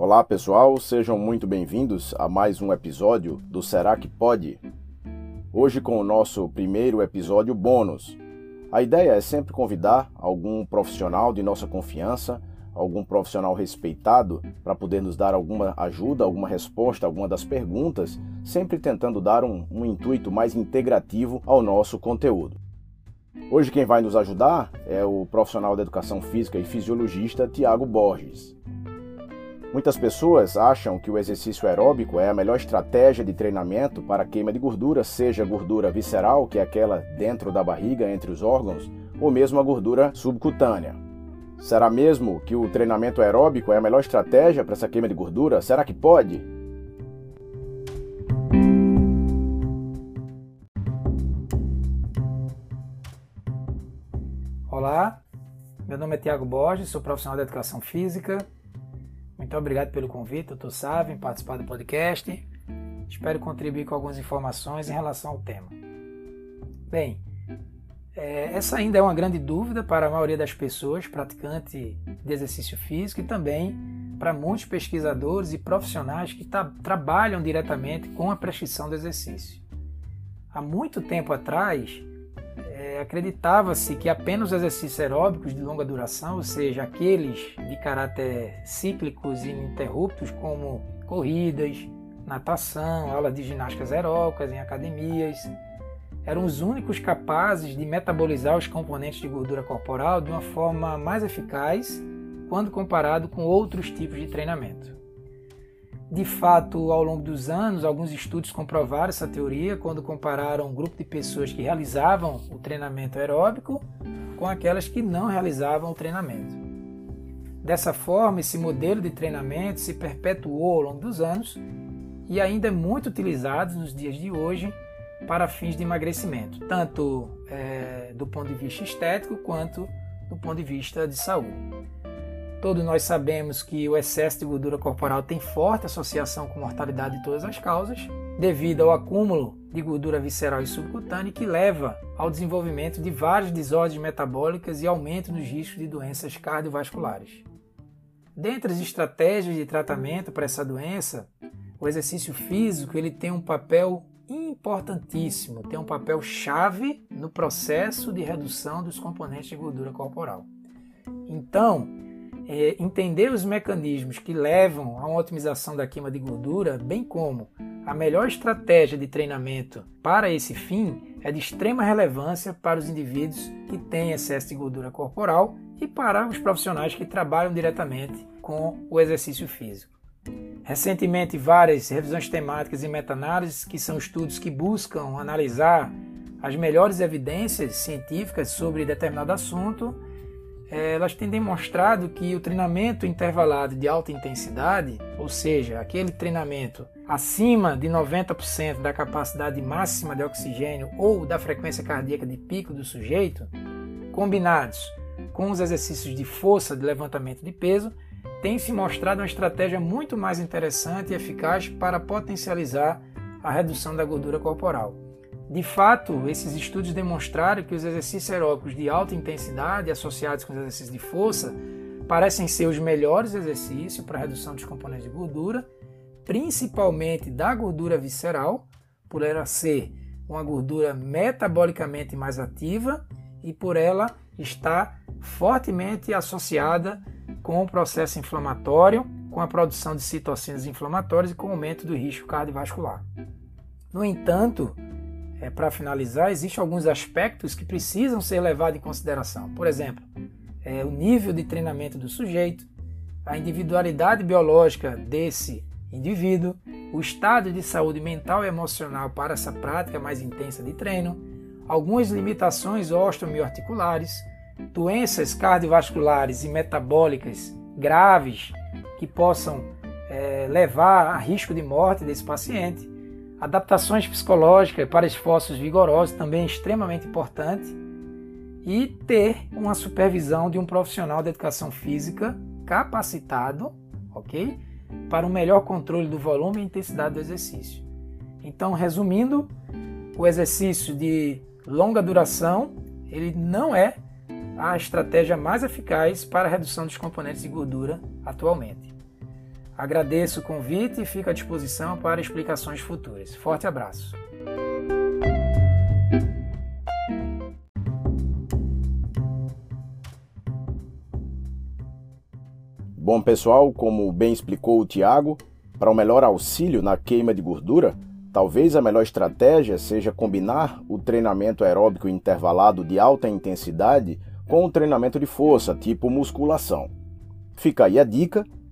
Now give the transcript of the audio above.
Olá pessoal, sejam muito bem-vindos a mais um episódio do Será que Pode? Hoje com o nosso primeiro episódio bônus. A ideia é sempre convidar algum profissional de nossa confiança, algum profissional respeitado, para poder nos dar alguma ajuda, alguma resposta, alguma das perguntas, sempre tentando dar um, um intuito mais integrativo ao nosso conteúdo. Hoje quem vai nos ajudar é o profissional da educação física e fisiologista Tiago Borges. Muitas pessoas acham que o exercício aeróbico é a melhor estratégia de treinamento para queima de gordura, seja gordura visceral, que é aquela dentro da barriga, entre os órgãos, ou mesmo a gordura subcutânea. Será mesmo que o treinamento aeróbico é a melhor estratégia para essa queima de gordura? Será que pode? Olá, meu nome é Tiago Borges, sou profissional da educação física. Muito obrigado pelo convite, doutor Sávio, em participar do podcast. Espero contribuir com algumas informações em relação ao tema. Bem, é, essa ainda é uma grande dúvida para a maioria das pessoas praticantes de exercício físico e também para muitos pesquisadores e profissionais que trabalham diretamente com a prescrição do exercício. Há muito tempo atrás, acreditava-se que apenas os exercícios aeróbicos de longa duração, ou seja, aqueles de caráter cíclicos e ininterruptos, como corridas, natação, aulas de ginásticas aeróbicas em academias, eram os únicos capazes de metabolizar os componentes de gordura corporal de uma forma mais eficaz quando comparado com outros tipos de treinamento. De fato, ao longo dos anos, alguns estudos comprovaram essa teoria quando compararam um grupo de pessoas que realizavam o treinamento aeróbico com aquelas que não realizavam o treinamento. Dessa forma, esse modelo de treinamento se perpetuou ao longo dos anos e ainda é muito utilizado nos dias de hoje para fins de emagrecimento, tanto é, do ponto de vista estético quanto do ponto de vista de saúde. Todos nós sabemos que o excesso de gordura corporal tem forte associação com mortalidade de todas as causas, devido ao acúmulo de gordura visceral e subcutânea que leva ao desenvolvimento de várias desordens metabólicas e aumento nos riscos de doenças cardiovasculares. Dentre as estratégias de tratamento para essa doença, o exercício físico ele tem um papel importantíssimo, tem um papel chave no processo de redução dos componentes de gordura corporal. Então, é, entender os mecanismos que levam a uma otimização da queima de gordura, bem como a melhor estratégia de treinamento para esse fim, é de extrema relevância para os indivíduos que têm excesso de gordura corporal e para os profissionais que trabalham diretamente com o exercício físico. Recentemente, várias revisões temáticas e meta-análises, que são estudos que buscam analisar as melhores evidências científicas sobre determinado assunto, elas têm demonstrado que o treinamento intervalado de alta intensidade, ou seja, aquele treinamento acima de 90% da capacidade máxima de oxigênio ou da frequência cardíaca de pico do sujeito, combinados com os exercícios de força de levantamento de peso, tem se mostrado uma estratégia muito mais interessante e eficaz para potencializar a redução da gordura corporal. De fato, esses estudos demonstraram que os exercícios aeróbicos de alta intensidade associados com os exercícios de força parecem ser os melhores exercícios para redução dos componentes de gordura, principalmente da gordura visceral, por ela ser uma gordura metabolicamente mais ativa e por ela estar fortemente associada com o processo inflamatório, com a produção de citocinas inflamatórias e com o aumento do risco cardiovascular. No entanto, é, para finalizar, existem alguns aspectos que precisam ser levados em consideração. Por exemplo, é, o nível de treinamento do sujeito, a individualidade biológica desse indivíduo, o estado de saúde mental e emocional para essa prática mais intensa de treino, algumas limitações osteomioarticulares, doenças cardiovasculares e metabólicas graves que possam é, levar a risco de morte desse paciente Adaptações psicológicas para esforços vigorosos também é extremamente importante. E ter uma supervisão de um profissional de educação física capacitado, ok? Para um melhor controle do volume e intensidade do exercício. Então, resumindo, o exercício de longa duração, ele não é a estratégia mais eficaz para a redução dos componentes de gordura atualmente. Agradeço o convite e fico à disposição para explicações futuras. Forte abraço. Bom, pessoal, como bem explicou o Tiago, para um melhor auxílio na queima de gordura, talvez a melhor estratégia seja combinar o treinamento aeróbico intervalado de alta intensidade com o treinamento de força, tipo musculação. Fica aí a dica